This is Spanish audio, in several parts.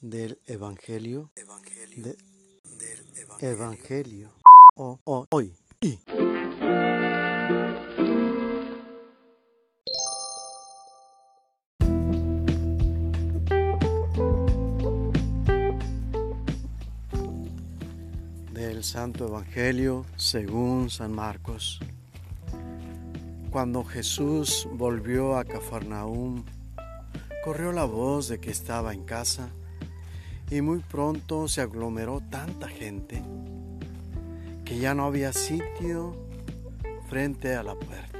del Evangelio, de- del Evangelio o, o- hoy. Y. Del Santo Evangelio según San Marcos. Cuando Jesús volvió a Cafarnaúm, corrió la voz de que estaba en casa y muy pronto se aglomeró tanta gente que ya no había sitio frente a la puerta.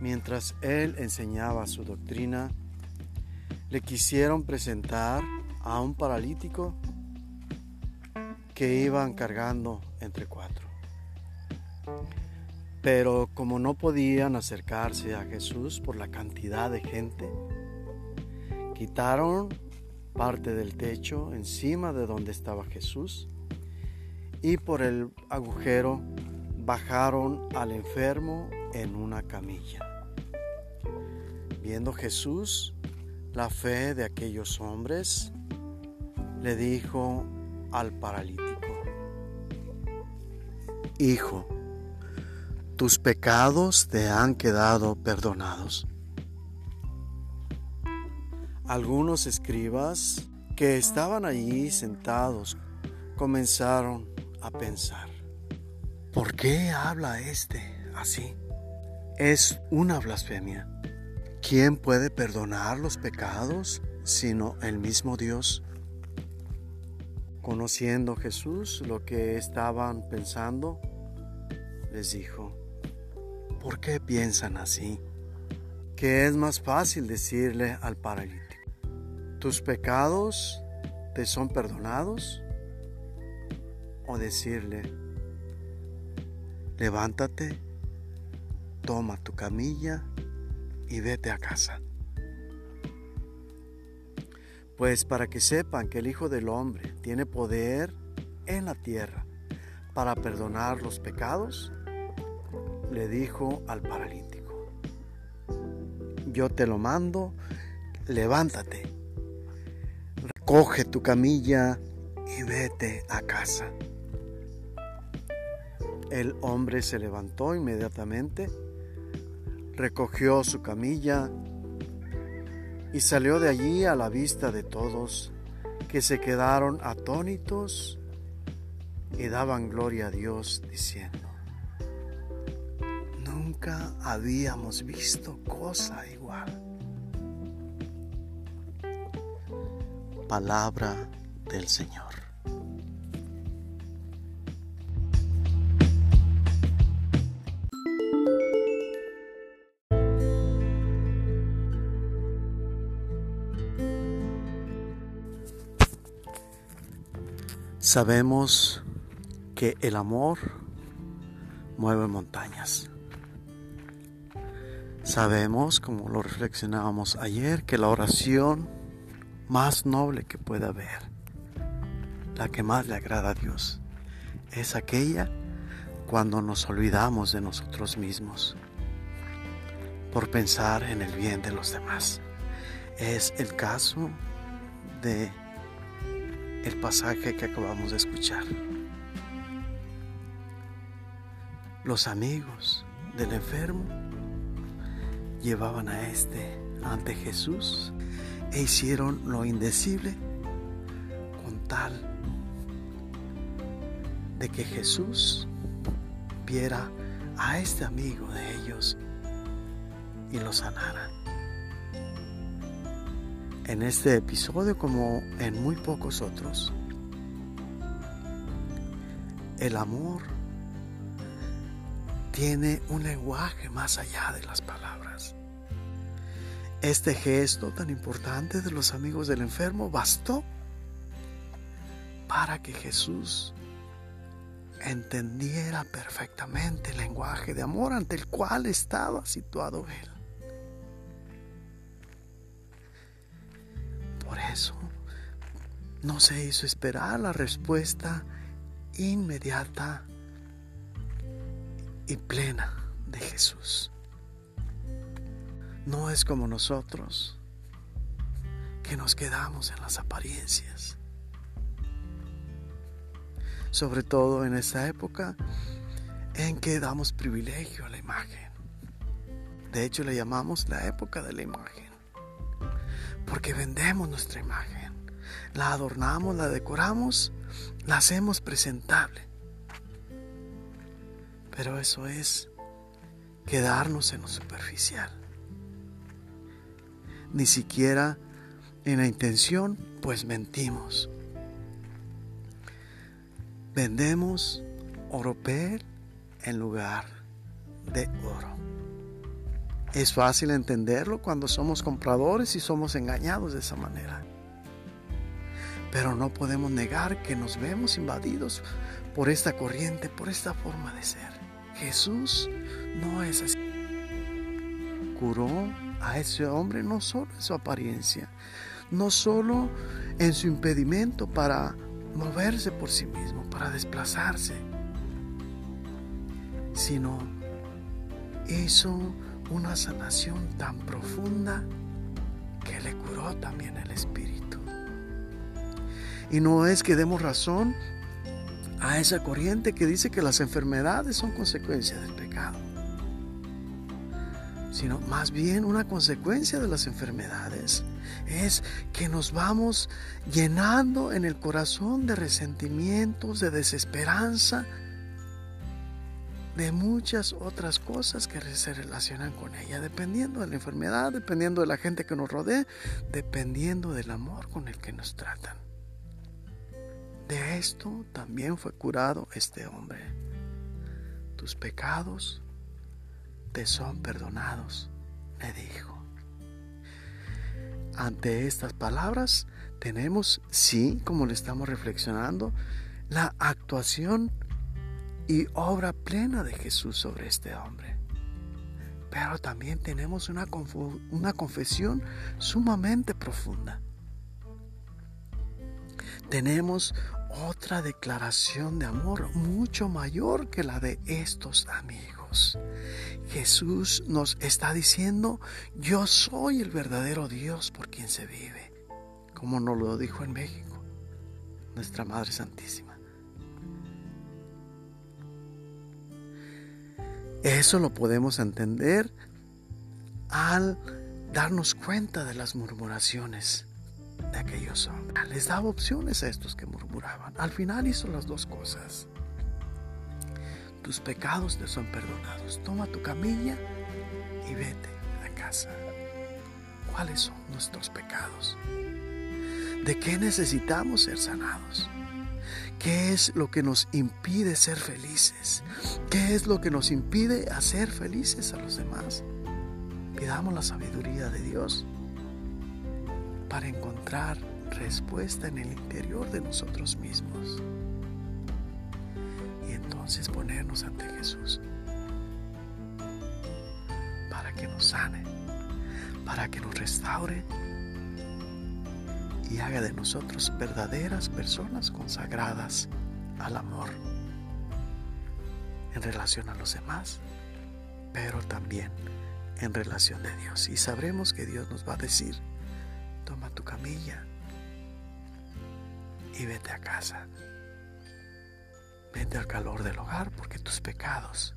Mientras él enseñaba su doctrina, le quisieron presentar a un paralítico que iban cargando entre cuatro. Pero como no podían acercarse a Jesús por la cantidad de gente, quitaron parte del techo encima de donde estaba Jesús y por el agujero bajaron al enfermo en una camilla. Viendo Jesús la fe de aquellos hombres, le dijo al paralítico, Hijo, tus pecados te han quedado perdonados. Algunos escribas que estaban allí sentados comenzaron a pensar, ¿por qué habla este así? Es una blasfemia. ¿Quién puede perdonar los pecados sino el mismo Dios? Conociendo Jesús lo que estaban pensando, les dijo, ¿por qué piensan así? Que es más fácil decirle al paralítico, ¿tus pecados te son perdonados? O decirle, levántate, toma tu camilla y vete a casa. Pues para que sepan que el Hijo del Hombre tiene poder en la tierra para perdonar los pecados, le dijo al paralítico, yo te lo mando, levántate, recoge tu camilla y vete a casa. El hombre se levantó inmediatamente, recogió su camilla y salió de allí a la vista de todos, que se quedaron atónitos y daban gloria a Dios diciendo, nunca habíamos visto cosa igual. Palabra del Señor. Sabemos que el amor mueve montañas. Sabemos, como lo reflexionábamos ayer, que la oración más noble que pueda haber, la que más le agrada a Dios, es aquella cuando nos olvidamos de nosotros mismos por pensar en el bien de los demás. Es el caso de el pasaje que acabamos de escuchar. Los amigos del enfermo llevaban a este ante Jesús e hicieron lo indecible con tal de que Jesús viera a este amigo de ellos y lo sanara. En este episodio como en muy pocos otros, el amor tiene un lenguaje más allá de las palabras. Este gesto tan importante de los amigos del enfermo bastó para que Jesús entendiera perfectamente el lenguaje de amor ante el cual estaba situado él. Por eso no se hizo esperar la respuesta inmediata y plena de Jesús. No es como nosotros, que nos quedamos en las apariencias. Sobre todo en esta época en que damos privilegio a la imagen. De hecho, le llamamos la época de la imagen. Porque vendemos nuestra imagen. La adornamos, la decoramos, la hacemos presentable. Pero eso es quedarnos en lo superficial. Ni siquiera en la intención, pues mentimos. Vendemos oropel en lugar de oro. Es fácil entenderlo cuando somos compradores y somos engañados de esa manera. Pero no podemos negar que nos vemos invadidos por esta corriente, por esta forma de ser. Jesús no es así. Curó a ese hombre no solo en su apariencia, no solo en su impedimento para moverse por sí mismo, para desplazarse, sino hizo una sanación tan profunda que le curó también el espíritu. Y no es que demos razón a esa corriente que dice que las enfermedades son consecuencia del pecado, sino más bien una consecuencia de las enfermedades es que nos vamos llenando en el corazón de resentimientos, de desesperanza, de muchas otras cosas que se relacionan con ella, dependiendo de la enfermedad, dependiendo de la gente que nos rodea, dependiendo del amor con el que nos tratan. De esto también fue curado este hombre. Tus pecados te son perdonados, le dijo. Ante estas palabras tenemos, sí, como le estamos reflexionando, la actuación y obra plena de Jesús sobre este hombre. Pero también tenemos una, una confesión sumamente profunda tenemos otra declaración de amor mucho mayor que la de estos amigos. Jesús nos está diciendo, yo soy el verdadero Dios por quien se vive, como nos lo dijo en México, nuestra Madre Santísima. Eso lo podemos entender al darnos cuenta de las murmuraciones de aquellos hombres. Les daba opciones a estos que murmuraban. Al final hizo las dos cosas. Tus pecados te son perdonados. Toma tu camilla y vete a casa. ¿Cuáles son nuestros pecados? ¿De qué necesitamos ser sanados? ¿Qué es lo que nos impide ser felices? ¿Qué es lo que nos impide hacer felices a los demás? Pidamos la sabiduría de Dios para encontrar respuesta en el interior de nosotros mismos. Entonces ponernos ante Jesús para que nos sane, para que nos restaure y haga de nosotros verdaderas personas consagradas al amor en relación a los demás, pero también en relación de Dios. Y sabremos que Dios nos va a decir, toma tu camilla y vete a casa. Vete al calor del hogar porque tus pecados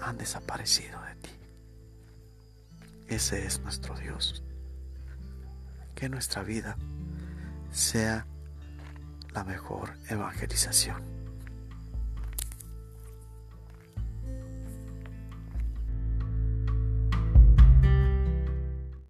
han desaparecido de ti. Ese es nuestro Dios. Que nuestra vida sea la mejor evangelización.